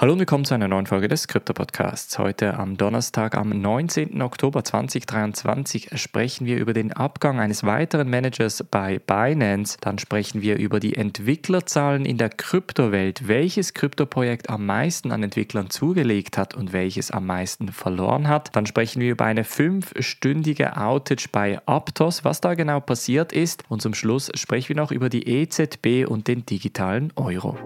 Hallo und willkommen zu einer neuen Folge des Krypto-Podcasts. Heute am Donnerstag, am 19. Oktober 2023, sprechen wir über den Abgang eines weiteren Managers bei Binance. Dann sprechen wir über die Entwicklerzahlen in der Kryptowelt, welches Kryptoprojekt am meisten an Entwicklern zugelegt hat und welches am meisten verloren hat. Dann sprechen wir über eine fünfstündige Outage bei Aptos, was da genau passiert ist. Und zum Schluss sprechen wir noch über die EZB und den digitalen Euro.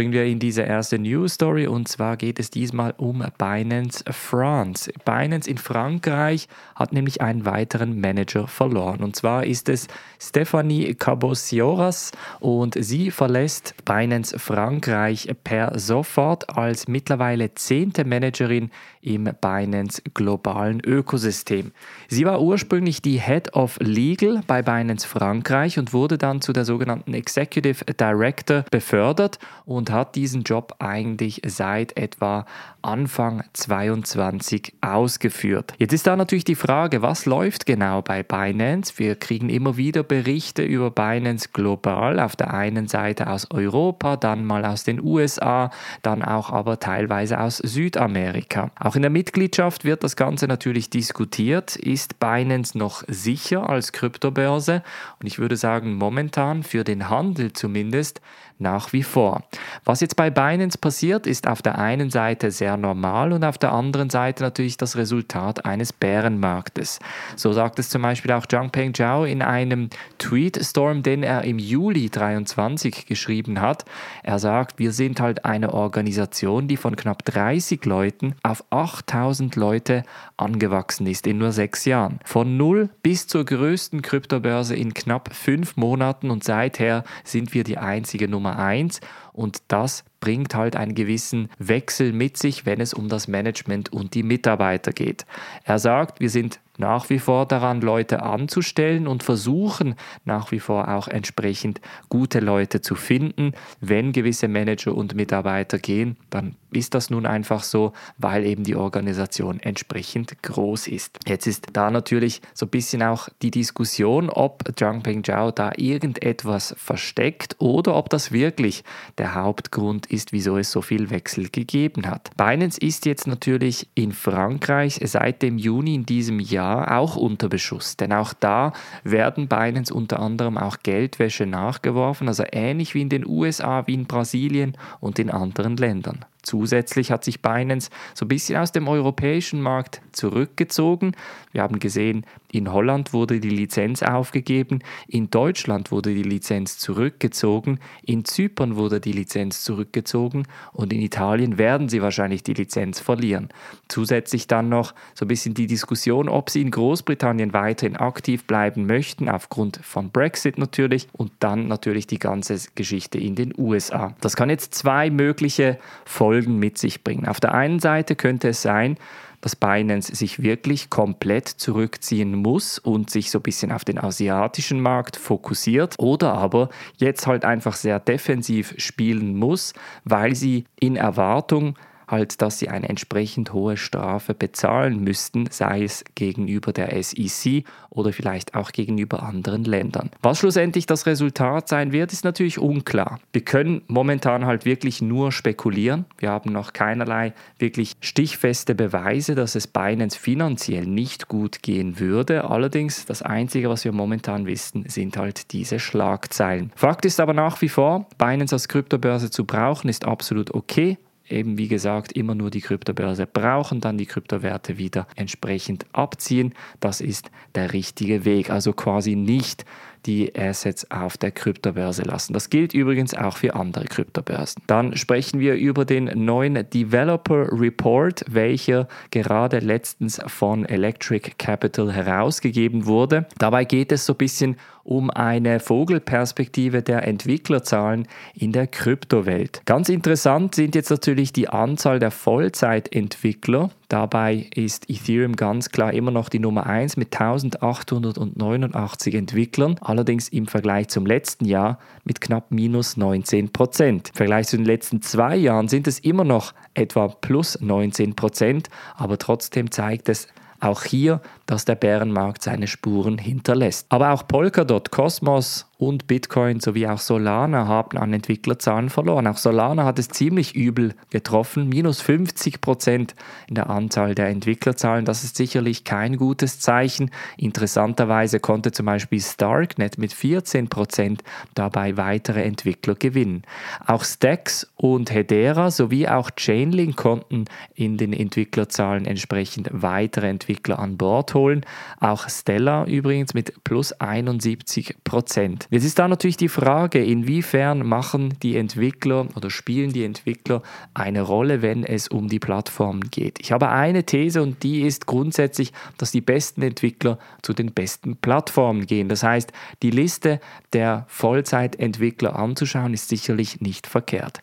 Springen wir in diese erste News Story und zwar geht es diesmal um Binance France. Binance in Frankreich hat nämlich einen weiteren Manager verloren und zwar ist es Stephanie Cabosioras und sie verlässt Binance Frankreich per sofort als mittlerweile zehnte Managerin im Binance globalen Ökosystem. Sie war ursprünglich die Head of Legal bei Binance Frankreich und wurde dann zu der sogenannten Executive Director befördert und hat diesen Job eigentlich seit etwa Anfang 22 ausgeführt. Jetzt ist da natürlich die Frage, was läuft genau bei Binance? Wir kriegen immer wieder Berichte über Binance global, auf der einen Seite aus Europa, dann mal aus den USA, dann auch aber teilweise aus Südamerika. Auch in der Mitgliedschaft wird das Ganze natürlich diskutiert. Ist Binance noch sicher als Kryptobörse? Und ich würde sagen, momentan für den Handel zumindest nach wie vor. Was jetzt bei Binance passiert, ist auf der einen Seite sehr normal und auf der anderen Seite natürlich das Resultat eines Bärenmarktes. So sagt es zum Beispiel auch Zhangpeng Zhao in einem Tweetstorm, den er im Juli 23 geschrieben hat. Er sagt, wir sind halt eine Organisation, die von knapp 30 Leuten auf 8000 Leute angewachsen ist in nur sechs Jahren. Von null bis zur größten Kryptobörse in knapp fünf Monaten und seither sind wir die einzige Nummer Nummer eins. Und das bringt halt einen gewissen Wechsel mit sich, wenn es um das Management und die Mitarbeiter geht. Er sagt, wir sind nach wie vor daran, Leute anzustellen und versuchen nach wie vor auch entsprechend gute Leute zu finden. Wenn gewisse Manager und Mitarbeiter gehen, dann ist das nun einfach so, weil eben die Organisation entsprechend groß ist. Jetzt ist da natürlich so ein bisschen auch die Diskussion, ob Zhangpeng Zhao da irgendetwas versteckt oder ob das wirklich der Hauptgrund ist, wieso es so viel Wechsel gegeben hat. Binance ist jetzt natürlich in Frankreich seit dem Juni in diesem Jahr auch unter Beschuss, denn auch da werden Binance unter anderem auch Geldwäsche nachgeworfen, also ähnlich wie in den USA, wie in Brasilien und in anderen Ländern. Zusätzlich hat sich Binance so ein bisschen aus dem europäischen Markt zurückgezogen. Wir haben gesehen, in Holland wurde die Lizenz aufgegeben, in Deutschland wurde die Lizenz zurückgezogen, in Zypern wurde die Lizenz zurückgezogen und in Italien werden sie wahrscheinlich die Lizenz verlieren. Zusätzlich dann noch so ein bisschen die Diskussion, ob sie in Großbritannien weiterhin aktiv bleiben möchten, aufgrund von Brexit natürlich und dann natürlich die ganze Geschichte in den USA. Das kann jetzt zwei mögliche Folgen Folgen mit sich bringen. Auf der einen Seite könnte es sein, dass Binance sich wirklich komplett zurückziehen muss und sich so ein bisschen auf den asiatischen Markt fokussiert oder aber jetzt halt einfach sehr defensiv spielen muss, weil sie in Erwartung halt, dass sie eine entsprechend hohe Strafe bezahlen müssten, sei es gegenüber der SEC oder vielleicht auch gegenüber anderen Ländern. Was schlussendlich das Resultat sein wird, ist natürlich unklar. Wir können momentan halt wirklich nur spekulieren. Wir haben noch keinerlei wirklich stichfeste Beweise, dass es Binance finanziell nicht gut gehen würde. Allerdings das Einzige, was wir momentan wissen, sind halt diese Schlagzeilen. Fakt ist aber nach wie vor, Binance als Kryptobörse zu brauchen, ist absolut okay eben wie gesagt immer nur die Kryptobörse brauchen, dann die Kryptowerte wieder entsprechend abziehen. Das ist der richtige Weg. Also quasi nicht die Assets auf der Kryptobörse lassen. Das gilt übrigens auch für andere Kryptobörsen. Dann sprechen wir über den neuen Developer Report, welcher gerade letztens von Electric Capital herausgegeben wurde. Dabei geht es so ein bisschen um eine Vogelperspektive der Entwicklerzahlen in der Kryptowelt. Ganz interessant sind jetzt natürlich die Anzahl der Vollzeitentwickler. Dabei ist Ethereum ganz klar immer noch die Nummer 1 mit 1889 Entwicklern, allerdings im Vergleich zum letzten Jahr mit knapp minus 19 Prozent. Im Vergleich zu den letzten zwei Jahren sind es immer noch etwa plus 19 Prozent, aber trotzdem zeigt es auch hier, dass der Bärenmarkt seine Spuren hinterlässt. Aber auch Polkadot, Cosmos und Bitcoin sowie auch Solana haben an Entwicklerzahlen verloren. Auch Solana hat es ziemlich übel getroffen, minus 50 Prozent in der Anzahl der Entwicklerzahlen. Das ist sicherlich kein gutes Zeichen. Interessanterweise konnte zum Beispiel Starknet mit 14 Prozent dabei weitere Entwickler gewinnen. Auch Stacks und Hedera sowie auch Chainlink konnten in den Entwicklerzahlen entsprechend weitere Entwickler an Bord holen. Auch Stella übrigens mit plus 71 Prozent. Jetzt ist da natürlich die Frage, inwiefern machen die Entwickler oder spielen die Entwickler eine Rolle, wenn es um die Plattformen geht. Ich habe eine These und die ist grundsätzlich, dass die besten Entwickler zu den besten Plattformen gehen. Das heißt, die Liste der Vollzeitentwickler anzuschauen, ist sicherlich nicht verkehrt.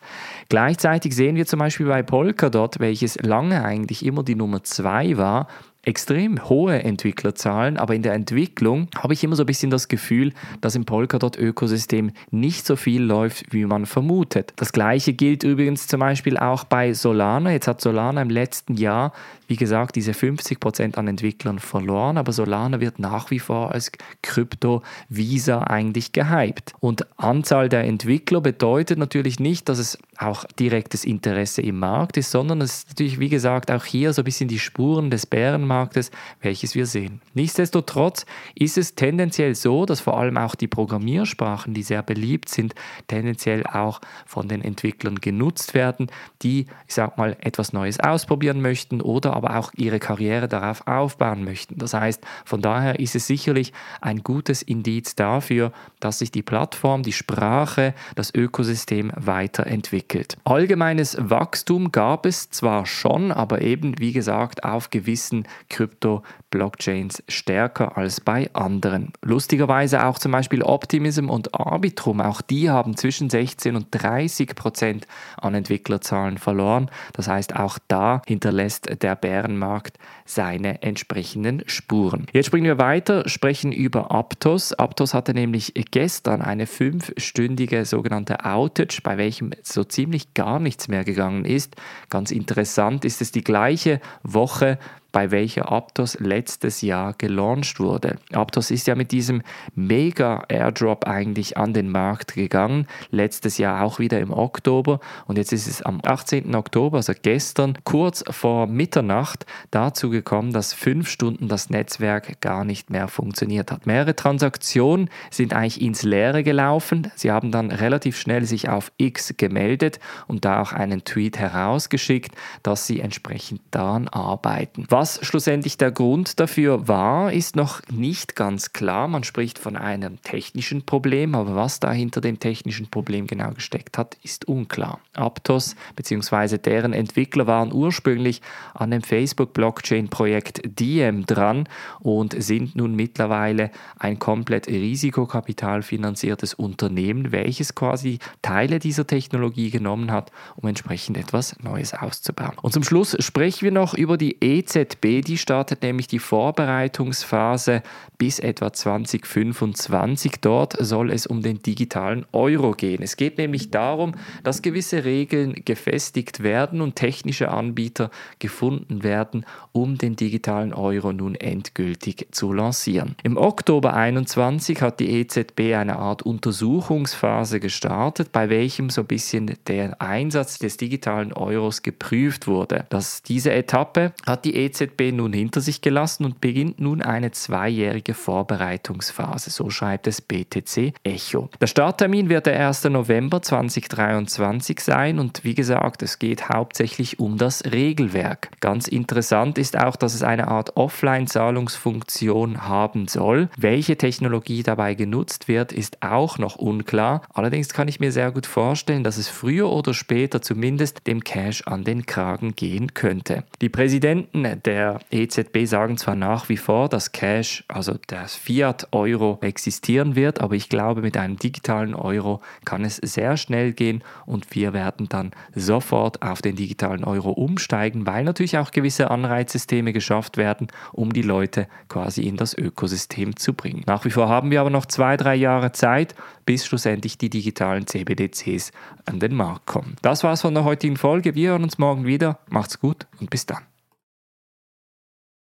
Gleichzeitig sehen wir zum Beispiel bei Polkadot, welches lange eigentlich immer die Nummer zwei war, extrem hohe Entwicklerzahlen, aber in der Entwicklung habe ich immer so ein bisschen das Gefühl, dass im Polkadot-Ökosystem nicht so viel läuft, wie man vermutet. Das gleiche gilt übrigens zum Beispiel auch bei Solana. Jetzt hat Solana im letzten Jahr, wie gesagt, diese 50% an Entwicklern verloren, aber Solana wird nach wie vor als Krypto-Visa eigentlich gehypt. Und Anzahl der Entwickler bedeutet natürlich nicht, dass es auch direktes Interesse im Markt ist, sondern es ist natürlich, wie gesagt, auch hier so ein bisschen die Spuren des Bärenmarktes Marktes, welches wir sehen. Nichtsdestotrotz ist es tendenziell so, dass vor allem auch die Programmiersprachen, die sehr beliebt sind, tendenziell auch von den Entwicklern genutzt werden, die, ich sag mal, etwas Neues ausprobieren möchten oder aber auch ihre Karriere darauf aufbauen möchten. Das heißt, von daher ist es sicherlich ein gutes Indiz dafür, dass sich die Plattform, die Sprache, das Ökosystem weiterentwickelt. Allgemeines Wachstum gab es zwar schon, aber eben, wie gesagt, auf gewissen Krypto-Blockchains stärker als bei anderen. Lustigerweise auch zum Beispiel Optimism und Arbitrum, auch die haben zwischen 16 und 30 Prozent an Entwicklerzahlen verloren. Das heißt, auch da hinterlässt der Bärenmarkt seine entsprechenden Spuren. Jetzt springen wir weiter, sprechen über Aptos. Aptos hatte nämlich gestern eine fünfstündige sogenannte Outage, bei welchem so ziemlich gar nichts mehr gegangen ist. Ganz interessant ist es die gleiche Woche, bei welcher Aptos letztes Jahr gelauncht wurde. Aptos ist ja mit diesem Mega-Airdrop eigentlich an den Markt gegangen, letztes Jahr auch wieder im Oktober und jetzt ist es am 18. Oktober, also gestern, kurz vor Mitternacht, dazu gekommen, dass fünf Stunden das Netzwerk gar nicht mehr funktioniert hat. Mehrere Transaktionen sind eigentlich ins Leere gelaufen. Sie haben dann relativ schnell sich auf X gemeldet und da auch einen Tweet herausgeschickt, dass sie entsprechend daran arbeiten. Was schlussendlich der Grund dafür war, ist noch nicht ganz klar. Man spricht von einem technischen Problem, aber was da hinter dem technischen Problem genau gesteckt hat, ist unklar. Aptos bzw. deren Entwickler waren ursprünglich an dem Facebook-Blockchain-Projekt Diem dran und sind nun mittlerweile ein komplett risikokapitalfinanziertes Unternehmen, welches quasi Teile dieser Technologie genommen hat, um entsprechend etwas Neues auszubauen. Und zum Schluss sprechen wir noch über die EZ EZB, die startet nämlich die Vorbereitungsphase bis etwa 2025. Dort soll es um den digitalen Euro gehen. Es geht nämlich darum, dass gewisse Regeln gefestigt werden und technische Anbieter gefunden werden, um den digitalen Euro nun endgültig zu lancieren. Im Oktober 2021 hat die EZB eine Art Untersuchungsphase gestartet, bei welchem so ein bisschen der Einsatz des digitalen Euros geprüft wurde. Dass diese Etappe hat die EZB EZB nun hinter sich gelassen und beginnt nun eine zweijährige Vorbereitungsphase, so schreibt es BTC Echo. Der Starttermin wird der 1. November 2023 sein und wie gesagt, es geht hauptsächlich um das Regelwerk. Ganz interessant ist auch, dass es eine Art Offline-Zahlungsfunktion haben soll. Welche Technologie dabei genutzt wird, ist auch noch unklar. Allerdings kann ich mir sehr gut vorstellen, dass es früher oder später zumindest dem Cash an den Kragen gehen könnte. Die Präsidenten der EZB sagen zwar nach wie vor, dass Cash, also das Fiat-Euro existieren wird, aber ich glaube, mit einem digitalen Euro kann es sehr schnell gehen und wir werden dann sofort auf den digitalen Euro umsteigen, weil natürlich auch gewisse Anreizsysteme geschafft werden, um die Leute quasi in das Ökosystem zu bringen. Nach wie vor haben wir aber noch zwei, drei Jahre Zeit, bis schlussendlich die digitalen CBDCs an den Markt kommen. Das war's von der heutigen Folge. Wir hören uns morgen wieder. Macht's gut und bis dann.